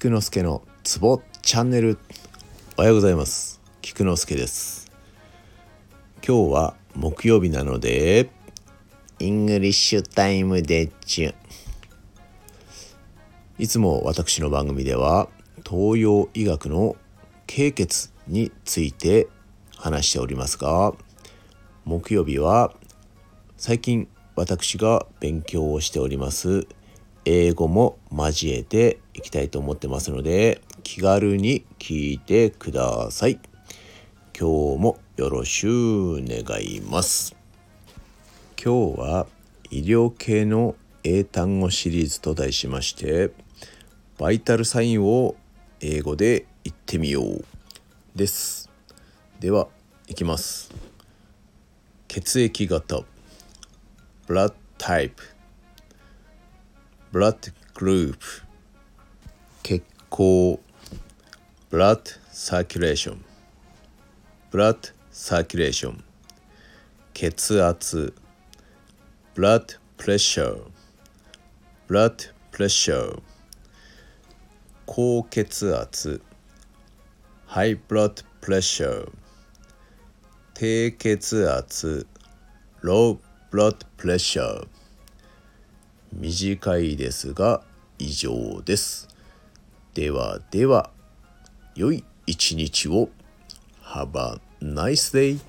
菊之助のツボチャンネルおはようございます。菊之助です。今日は木曜日なので English time でちゅいつも私の番組では東洋医学の経穴について話しておりますが木曜日は最近私が勉強をしております英語も交えていきたいと思ってますので気軽に聞いてください。今日もよろしゅう願います。今日は医療系の英単語シリーズと題しましてバイタルサインを英語で言ってみようです。ではいきます。血液型。Blood type blood group 血行 blood circulation blood circulation 血圧 blood pressure blood pressure 高血圧 high blood pressure 低血圧 low blood pressure 短いですが以上です。ではでは良い一日を。Have a nice day